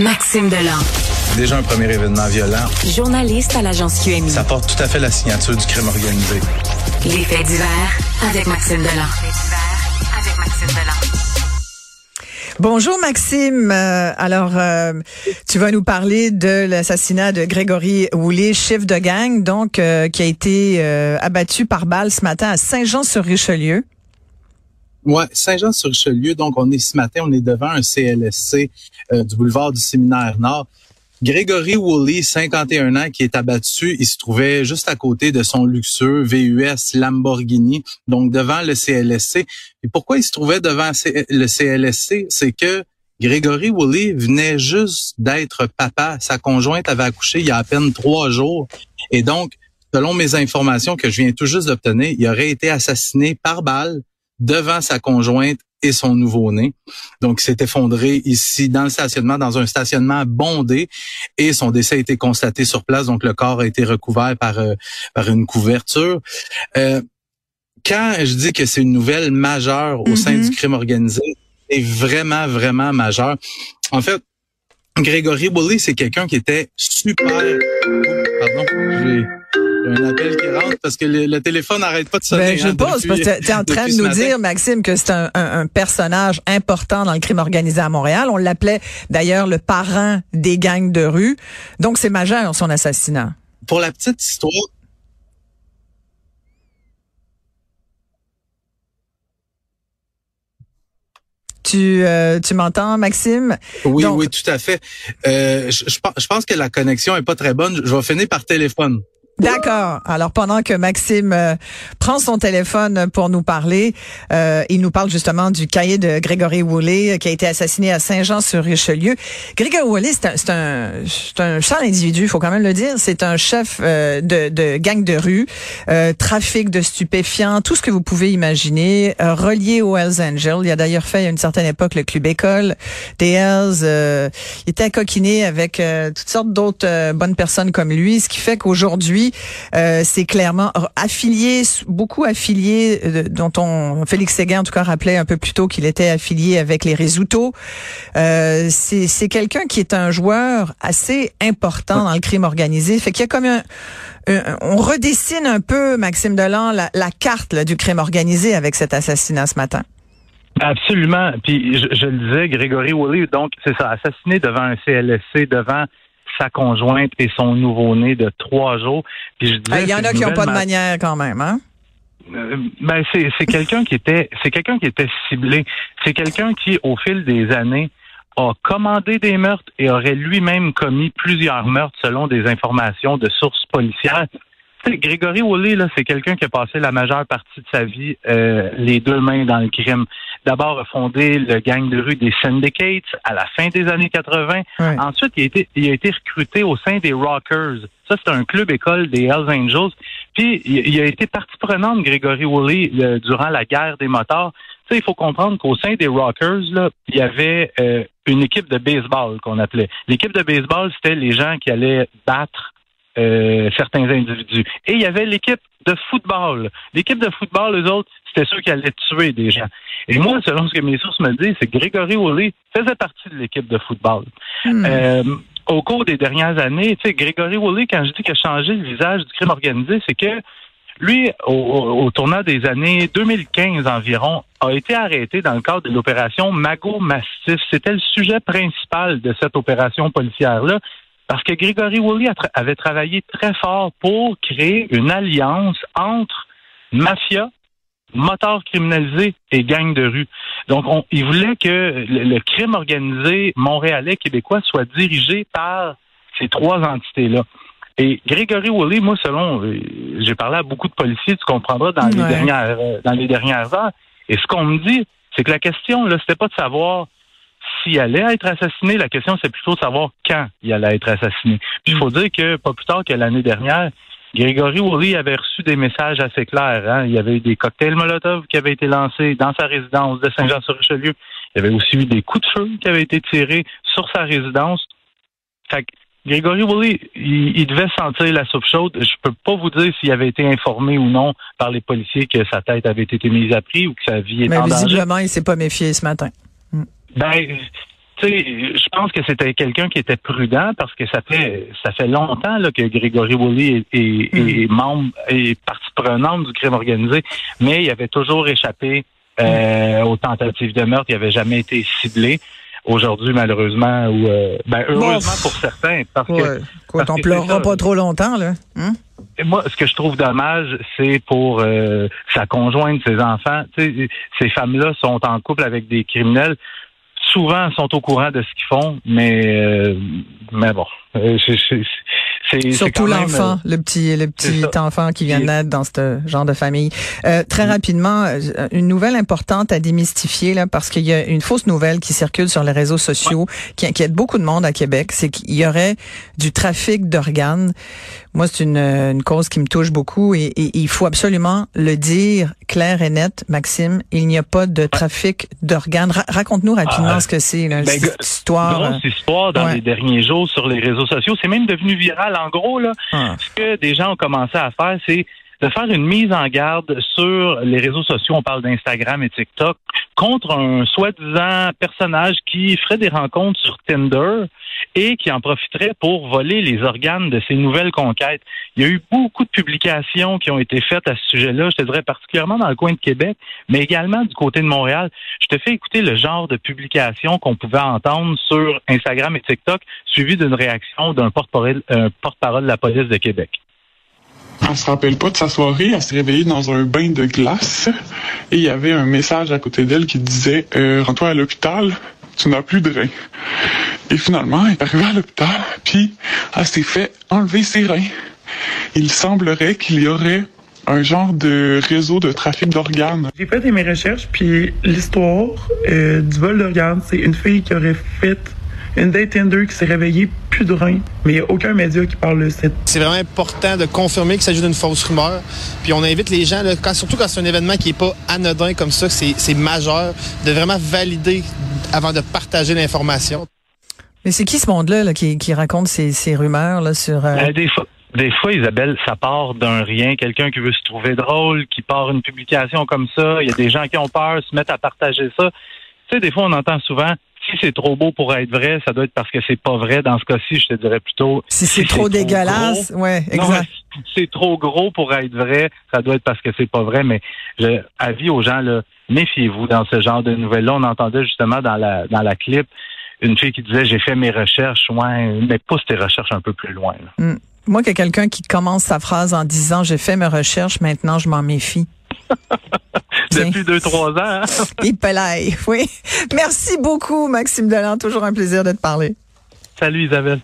Maxime Delan. Déjà un premier événement violent. Journaliste à l'agence QMI. Ça porte tout à fait la signature du crime organisé. Les faits divers avec Maxime Delan. avec Maxime Delan. Bonjour Maxime. Euh, alors, euh, tu vas nous parler de l'assassinat de Grégory Woolley, chef de gang, donc euh, qui a été abattu par balle ce matin à Saint-Jean-sur-Richelieu. Ouais, Saint-Jean-sur-Richelieu. Donc, on est ce matin, on est devant un CLSC du boulevard du Séminaire Nord. Grégory Woolley, 51 ans, qui est abattu, il se trouvait juste à côté de son luxueux VUS Lamborghini, donc devant le CLSC. Et pourquoi il se trouvait devant le CLSC? C'est que Grégory Woolley venait juste d'être papa. Sa conjointe avait accouché il y a à peine trois jours. Et donc, selon mes informations que je viens tout juste d'obtenir, il aurait été assassiné par balle devant sa conjointe et son nouveau-né. Donc, il s'est effondré ici dans le stationnement, dans un stationnement bondé, et son décès a été constaté sur place. Donc, le corps a été recouvert par, euh, par une couverture. Euh, quand je dis que c'est une nouvelle majeure au sein mm-hmm. du crime organisé, c'est vraiment, vraiment majeur. En fait, Grégory Bully, c'est quelqu'un qui était super... Pardon, je un appel qui rentre parce que le, téléphone n'arrête pas de sonner. Ben, je hein, pose parce que tu es en train de nous dire, Maxime, que c'est un, un, personnage important dans le crime organisé à Montréal. On l'appelait d'ailleurs le parrain des gangs de rue. Donc c'est majeur son assassinat. Pour la petite histoire, Tu, euh, tu m'entends, Maxime? Oui, oui, tout à fait. Euh, je, je, pense que la connexion est pas très bonne. Je vais finir par téléphone. D'accord. Alors pendant que Maxime euh, prend son téléphone pour nous parler, euh, il nous parle justement du cahier de Grégory Woolley euh, qui a été assassiné à Saint-Jean-sur-Richelieu. Grégory Woolley, c'est un, c'est un, un sale individu, il faut quand même le dire. C'est un chef de, de gang de rue, trafic de stupéfiants, tout ce que vous pouvez imaginer, relié aux Hells Angels. Il a d'ailleurs fait à une certaine époque le club école des Hells. il était coquiné avec toutes sortes d'autres bonnes personnes comme lui, ce qui fait qu'aujourd'hui euh, c'est clairement affilié, beaucoup affilié, euh, dont on Félix Séguin en tout cas rappelait un peu plus tôt qu'il était affilié avec les Résultats. Euh, c'est quelqu'un qui est un joueur assez important dans le crime organisé. Fait qu'il y a comme un, on redessine un peu, Maxime Delan, la, carte du crime organisé avec cet assassinat ce matin. Absolument. Puis je, je le disais, Grégory Woolley, donc c'est ça, assassiné devant un CLSC, devant sa conjointe et son nouveau-né de trois jours. Puis je Il y en a qui n'ont pas de manière quand même, hein? Euh, ben c'est quelqu'un qui était c'est quelqu'un qui était ciblé. C'est quelqu'un qui, au fil des années, a commandé des meurtres et aurait lui-même commis plusieurs meurtres selon des informations de sources policières. Grégory Woolley, là, c'est quelqu'un qui a passé la majeure partie de sa vie euh, les deux mains dans le crime. D'abord, a fondé le gang de rue des Syndicates à la fin des années 80. Ensuite, il a, été, il a été recruté au sein des Rockers. Ça, c'est un club école des Hells Angels. Puis, il, a été partie prenante, Grégory Woolley, durant la guerre des motards. Tu il faut comprendre qu'au sein des Rockers, là, il y avait euh, une équipe de baseball qu'on appelait. L'équipe de baseball, c'était les gens qui allaient battre euh, certains individus. Et il y avait l'équipe de football. L'équipe de football, les autres, c'était ceux qui allaient tuer des gens. Et moi, selon ce que mes sources me disent, c'est que Grégory Woolley faisait partie de l'équipe de football. Hmm. Euh, au cours des dernières années, tu sais, Grégory Woolley, quand je dis qu'il a changé le visage du crime organisé, c'est que lui, au, au, tournant des années 2015 environ, a été arrêté dans le cadre de l'opération Mago Massif. C'était le sujet principal de cette opération policière-là. Parce que Grégory Woolley avait travaillé très fort pour créer une alliance entre mafia, moteurs criminalisés et gangs de rue. Donc, on, il voulait que le, crime organisé montréalais, québécois soit dirigé par ces trois entités-là. Et Grégory Woolley, moi, selon, euh, j'ai parlé à beaucoup de policiers, tu comprendras, dans les dernières, euh, dans les dernières heures. Et ce qu'on me dit, c'est que la question, là, c'était pas de savoir s'il allait être assassiné. La question, c'est plutôt de savoir quand il allait être assassiné. Puis il faut dire que pas plus tard que l'année dernière, Grégory Woolley avait reçu des messages assez clairs. Hein. Il y avait eu des cocktails Molotov qui avaient été lancés dans sa résidence de Saint-Jean-sur-Richelieu. Il y avait aussi eu des coups de feu qui avaient été tirés sur sa résidence. Fait que Grégory Woolley, il, devait sentir la soupe chaude. Je peux pas vous dire s'il avait été informé ou non par les policiers que sa tête avait été mise à prix ou que sa vie était Mais visiblement, il s'est pas méfié ce matin. Ben, tu sais, je pense que c'était quelqu'un qui était prudent parce que ça fait ça fait longtemps là, que Grégory Woolley est, est, Mm. membre et partie prenante du crime organisé, mais il avait toujours échappé euh, aux tentatives de meurtre. Il avait jamais été ciblé. Aujourd'hui, malheureusement, ou euh, ben, heureusement pour certains, parce que Ouais. Écoute, parce on que pleurera pas trop longtemps, là. Hein? Et moi, ce que je trouve dommage, c'est pour euh, sa conjointe, ses enfants. Tu sais, ces femmes-là sont en couple avec des criminels. Souvent, sont au courant de ce qu'ils font, mais euh, mais bon, euh, Surtout même, l'enfant, le petit, le petit enfant qui vient de naître dans ce genre de famille. Euh, très rapidement, euh, une nouvelle importante à démystifier là, parce qu'il y a une fausse nouvelle qui circule sur les réseaux sociaux, qui inquiète beaucoup de monde à Québec, c'est qu'il y aurait du trafic d'organes. Moi, c'est une, une cause qui me touche beaucoup et, et il faut absolument le dire clair et net, Maxime. Il n'y a pas de trafic d'organes. Ra- Raconte-nous rapidement Ah, ce que c'est, ben, cette histoire. grosse histoire dans ouais. les derniers jours sur les réseaux sociaux. C'est même devenu viral. En gros, là, Ah. ce que des gens ont commencé à faire, c'est de faire une mise en garde sur les réseaux sociaux, on parle d'Instagram et TikTok, contre un soi-disant personnage qui ferait des rencontres sur Tinder et qui en profiterait pour voler les organes de ses nouvelles conquêtes. Il y a eu beaucoup de publications qui ont été faites à ce sujet-là, je te dirais particulièrement dans le coin de Québec, mais également du côté de Montréal. Je te fais écouter le genre de publications qu'on pouvait entendre sur Instagram et TikTok, suivi d'une réaction d'un porte-parole porte-parole de la police de Québec. Elle se rappelle pas de sa soirée, elle s'est réveillée dans un bain de glace et il y avait un message à côté d'elle qui disait euh, Rends-toi à l'hôpital, tu n'as plus de reins. Et finalement, elle est arrivée à l'hôpital, puis elle s'est fait enlever ses reins. Il semblerait qu'il y aurait un genre de réseau de trafic d'organes. J'ai fait mes recherches, puis l'histoire euh, du vol d'organes, c'est une fille qui aurait fait une date Tinder qui s'est réveillée plus de reins, mais il n'y a aucun média qui parle de cette C'est vraiment important de confirmer qu'il s'agit d'une fausse rumeur. Puis on invite les gens, là, quand, surtout quand c'est un événement qui n'est pas anodin comme ça, c'est c'est majeur, de vraiment valider avant de partager l'information. Mais c'est qui ce monde-là là, qui, qui raconte ces, ces rumeurs là, sur... euh, Euh, des fois. Des fois, Isabelle, ça part d'un rien. Quelqu'un qui veut se trouver drôle, qui part une publication comme ça. Il y a des gens qui ont peur, se mettent à partager ça. Tu sais, des fois, on entend souvent, si c'est trop beau pour être vrai, ça doit être parce que c'est pas vrai. Dans ce cas-ci, je te dirais plutôt. si c'est trop dégueulasse, gros, ouais, exact. si c'est trop gros pour être vrai, ça doit être parce que c'est pas vrai. Mais je, avis aux gens, là, méfiez-vous dans ce genre de nouvelles-là. On entendait justement dans la dans la clip une fille qui disait j'ai fait mes recherches, ouais, mais pousse tes recherches un peu plus loin. là. Mm. Moi, que quelqu'un qui commence sa phrase en disant j'ai fait mes recherches, maintenant je m'en méfie. Depuis deux trois ans. hein? Il oui. Merci beaucoup, Maxime Delan. Toujours un plaisir de te parler. Salut Isabelle.